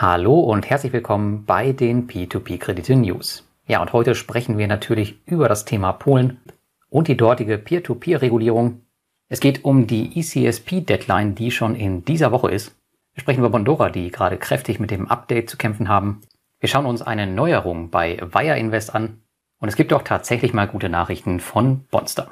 Hallo und herzlich willkommen bei den P2P-Kredite News. Ja, und heute sprechen wir natürlich über das Thema Polen und die dortige Peer-to-Peer-Regulierung. Es geht um die ECSP-Deadline, die schon in dieser Woche ist. Wir sprechen über Bondora, die gerade kräftig mit dem Update zu kämpfen haben. Wir schauen uns eine Neuerung bei Wire Invest an. Und es gibt auch tatsächlich mal gute Nachrichten von Bonster.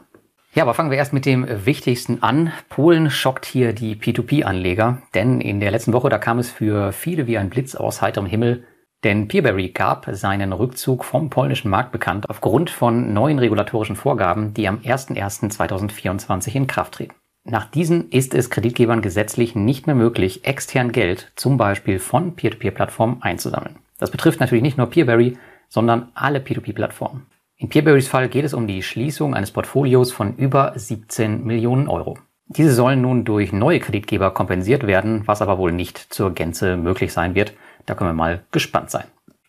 Ja, aber fangen wir erst mit dem Wichtigsten an. Polen schockt hier die P2P-Anleger, denn in der letzten Woche, da kam es für viele wie ein Blitz aus heiterem Himmel, denn Peerberry gab seinen Rückzug vom polnischen Markt bekannt aufgrund von neuen regulatorischen Vorgaben, die am 01.01.2024 in Kraft treten. Nach diesen ist es Kreditgebern gesetzlich nicht mehr möglich, extern Geld, zum Beispiel von Peer-to-Peer-Plattformen, einzusammeln. Das betrifft natürlich nicht nur Peerberry, sondern alle P2P-Plattformen. In Peerberrys Fall geht es um die Schließung eines Portfolios von über 17 Millionen Euro. Diese sollen nun durch neue Kreditgeber kompensiert werden, was aber wohl nicht zur Gänze möglich sein wird. Da können wir mal gespannt sein.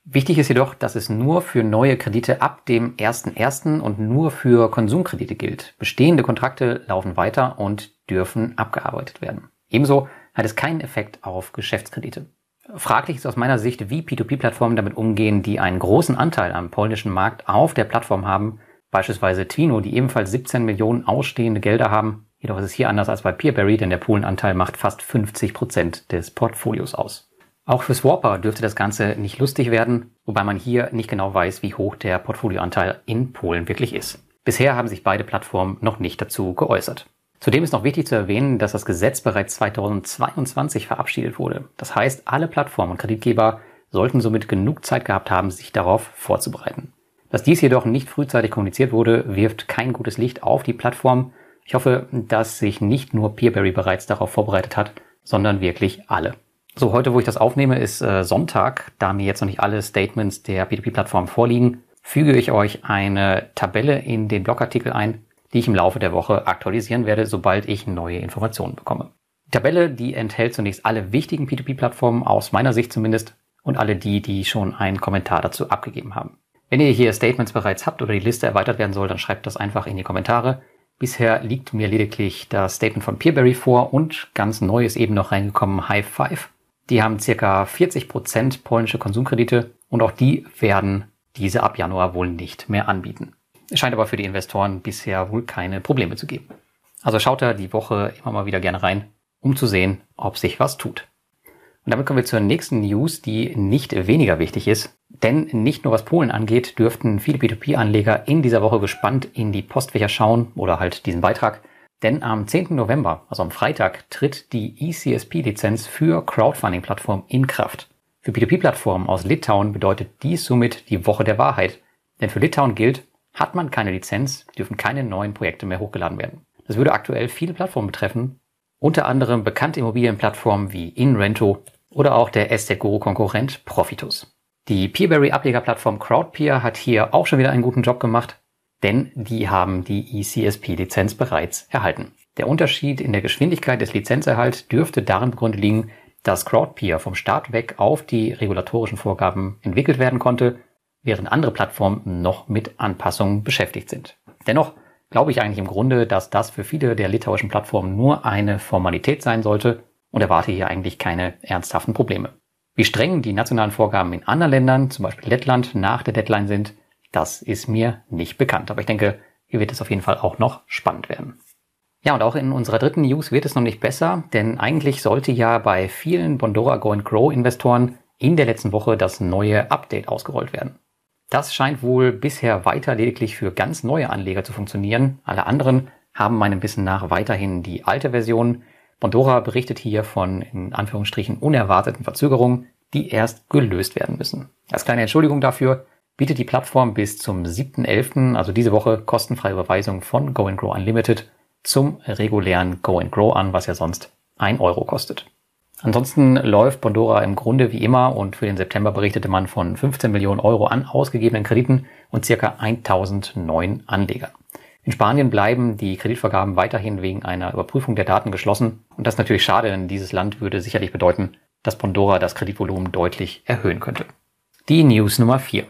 Wichtig ist jedoch, dass es nur für neue Kredite ab dem 1.1. und nur für Konsumkredite gilt. Bestehende Kontrakte laufen weiter und dürfen abgearbeitet werden. Ebenso hat es keinen Effekt auf Geschäftskredite. Fraglich ist aus meiner Sicht, wie P2P-Plattformen damit umgehen, die einen großen Anteil am polnischen Markt auf der Plattform haben, beispielsweise Twino, die ebenfalls 17 Millionen ausstehende Gelder haben. Jedoch ist es hier anders als bei Peerberry, denn der Polenanteil macht fast 50 Prozent des Portfolios aus. Auch für Swapper dürfte das Ganze nicht lustig werden, wobei man hier nicht genau weiß, wie hoch der Portfolioanteil in Polen wirklich ist. Bisher haben sich beide Plattformen noch nicht dazu geäußert. Zudem ist noch wichtig zu erwähnen, dass das Gesetz bereits 2022 verabschiedet wurde. Das heißt, alle Plattformen und Kreditgeber sollten somit genug Zeit gehabt haben, sich darauf vorzubereiten. Dass dies jedoch nicht frühzeitig kommuniziert wurde, wirft kein gutes Licht auf die Plattform. Ich hoffe, dass sich nicht nur Peerberry bereits darauf vorbereitet hat, sondern wirklich alle. So, heute, wo ich das aufnehme, ist äh, Sonntag. Da mir jetzt noch nicht alle Statements der P2P-Plattform vorliegen, füge ich euch eine Tabelle in den Blogartikel ein, die ich im Laufe der Woche aktualisieren werde, sobald ich neue Informationen bekomme. Die Tabelle, die enthält zunächst alle wichtigen P2P-Plattformen, aus meiner Sicht zumindest, und alle die, die schon einen Kommentar dazu abgegeben haben. Wenn ihr hier Statements bereits habt oder die Liste erweitert werden soll, dann schreibt das einfach in die Kommentare. Bisher liegt mir lediglich das Statement von Peerberry vor und ganz neu ist eben noch reingekommen High Five. Die haben circa 40 Prozent polnische Konsumkredite und auch die werden diese ab Januar wohl nicht mehr anbieten. Scheint aber für die Investoren bisher wohl keine Probleme zu geben. Also schaut da die Woche immer mal wieder gerne rein, um zu sehen, ob sich was tut. Und damit kommen wir zur nächsten News, die nicht weniger wichtig ist. Denn nicht nur was Polen angeht, dürften viele P2P-Anleger in dieser Woche gespannt in die Postfächer schauen oder halt diesen Beitrag. Denn am 10. November, also am Freitag, tritt die ECSP-Lizenz für Crowdfunding-Plattformen in Kraft. Für P2P-Plattformen aus Litauen bedeutet dies somit die Woche der Wahrheit. Denn für Litauen gilt, hat man keine Lizenz, dürfen keine neuen Projekte mehr hochgeladen werden. Das würde aktuell viele Plattformen betreffen, unter anderem bekannte Immobilienplattformen wie InRento oder auch der Estate-Guru-Konkurrent Profitus. Die Peerberry-Ablegerplattform Crowdpeer hat hier auch schon wieder einen guten Job gemacht, denn die haben die ECSP-Lizenz bereits erhalten. Der Unterschied in der Geschwindigkeit des Lizenzerhalts dürfte darin begründet liegen, dass Crowdpeer vom Start weg auf die regulatorischen Vorgaben entwickelt werden konnte während andere Plattformen noch mit Anpassungen beschäftigt sind. Dennoch glaube ich eigentlich im Grunde, dass das für viele der litauischen Plattformen nur eine Formalität sein sollte und erwarte hier eigentlich keine ernsthaften Probleme. Wie streng die nationalen Vorgaben in anderen Ländern, zum Beispiel Lettland, nach der Deadline sind, das ist mir nicht bekannt. Aber ich denke, hier wird es auf jeden Fall auch noch spannend werden. Ja, und auch in unserer dritten News wird es noch nicht besser, denn eigentlich sollte ja bei vielen Bondora Go and Grow Investoren in der letzten Woche das neue Update ausgerollt werden. Das scheint wohl bisher weiter lediglich für ganz neue Anleger zu funktionieren. Alle anderen haben meinem Wissen nach weiterhin die alte Version. Bondora berichtet hier von in Anführungsstrichen unerwarteten Verzögerungen, die erst gelöst werden müssen. Als kleine Entschuldigung dafür bietet die Plattform bis zum 7.11., also diese Woche, kostenfreie Überweisung von Go Grow Unlimited zum regulären Go Grow an, was ja sonst ein Euro kostet. Ansonsten läuft Bondora im Grunde wie immer und für den September berichtete man von 15 Millionen Euro an ausgegebenen Krediten und circa 1000 neuen Anlegern. In Spanien bleiben die Kreditvergaben weiterhin wegen einer Überprüfung der Daten geschlossen und das ist natürlich schade, denn dieses Land würde sicherlich bedeuten, dass Bondora das Kreditvolumen deutlich erhöhen könnte. Die News Nummer 4.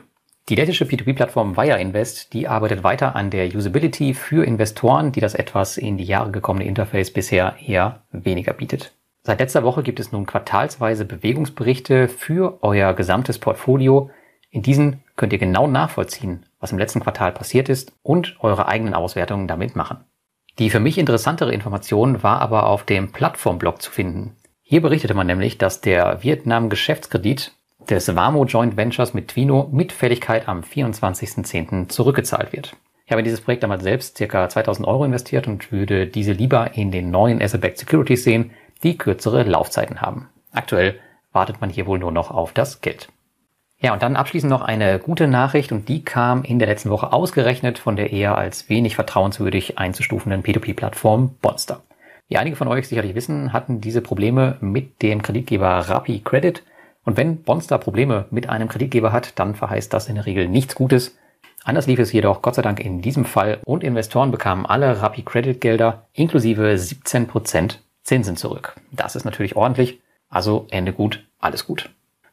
Die lettische P2P-Plattform Wire Invest, die arbeitet weiter an der Usability für Investoren, die das etwas in die Jahre gekommene Interface bisher eher weniger bietet. Seit letzter Woche gibt es nun quartalsweise Bewegungsberichte für euer gesamtes Portfolio. In diesen könnt ihr genau nachvollziehen, was im letzten Quartal passiert ist und eure eigenen Auswertungen damit machen. Die für mich interessantere Information war aber auf dem Plattformblog zu finden. Hier berichtete man nämlich, dass der Vietnam-Geschäftskredit des Wamo Joint Ventures mit Twino mit Fälligkeit am 24.10. zurückgezahlt wird. Ich habe in dieses Projekt damals selbst ca. 2000 Euro investiert und würde diese lieber in den neuen Asset-Backed Securities sehen, die kürzere Laufzeiten haben. Aktuell wartet man hier wohl nur noch auf das Geld. Ja, und dann abschließend noch eine gute Nachricht und die kam in der letzten Woche ausgerechnet von der eher als wenig vertrauenswürdig einzustufenden P2P-Plattform Bonster. Wie einige von euch sicherlich wissen, hatten diese Probleme mit dem Kreditgeber Rappi Credit. Und wenn Bonster Probleme mit einem Kreditgeber hat, dann verheißt das in der Regel nichts Gutes. Anders lief es jedoch Gott sei Dank in diesem Fall und Investoren bekamen alle Rappi Credit Gelder inklusive 17% Zinsen zurück. Das ist natürlich ordentlich. Also Ende gut, alles gut.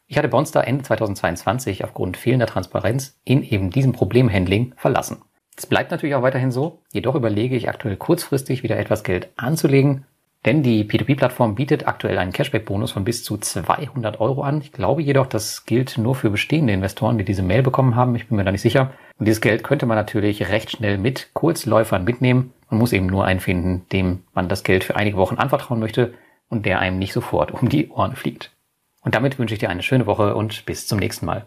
Ich hatte Bonster Ende 2022 aufgrund fehlender Transparenz in eben diesem Problemhandling verlassen. Es bleibt natürlich auch weiterhin so, jedoch überlege ich aktuell kurzfristig wieder etwas Geld anzulegen, denn die P2P-Plattform bietet aktuell einen Cashback-Bonus von bis zu 200 Euro an. Ich glaube jedoch, das gilt nur für bestehende Investoren, die diese Mail bekommen haben. Ich bin mir da nicht sicher. Und dieses Geld könnte man natürlich recht schnell mit Kurzläufern mitnehmen. Man muss eben nur einen finden, dem man das Geld für einige Wochen anvertrauen möchte und der einem nicht sofort um die Ohren fliegt. Und damit wünsche ich dir eine schöne Woche und bis zum nächsten Mal.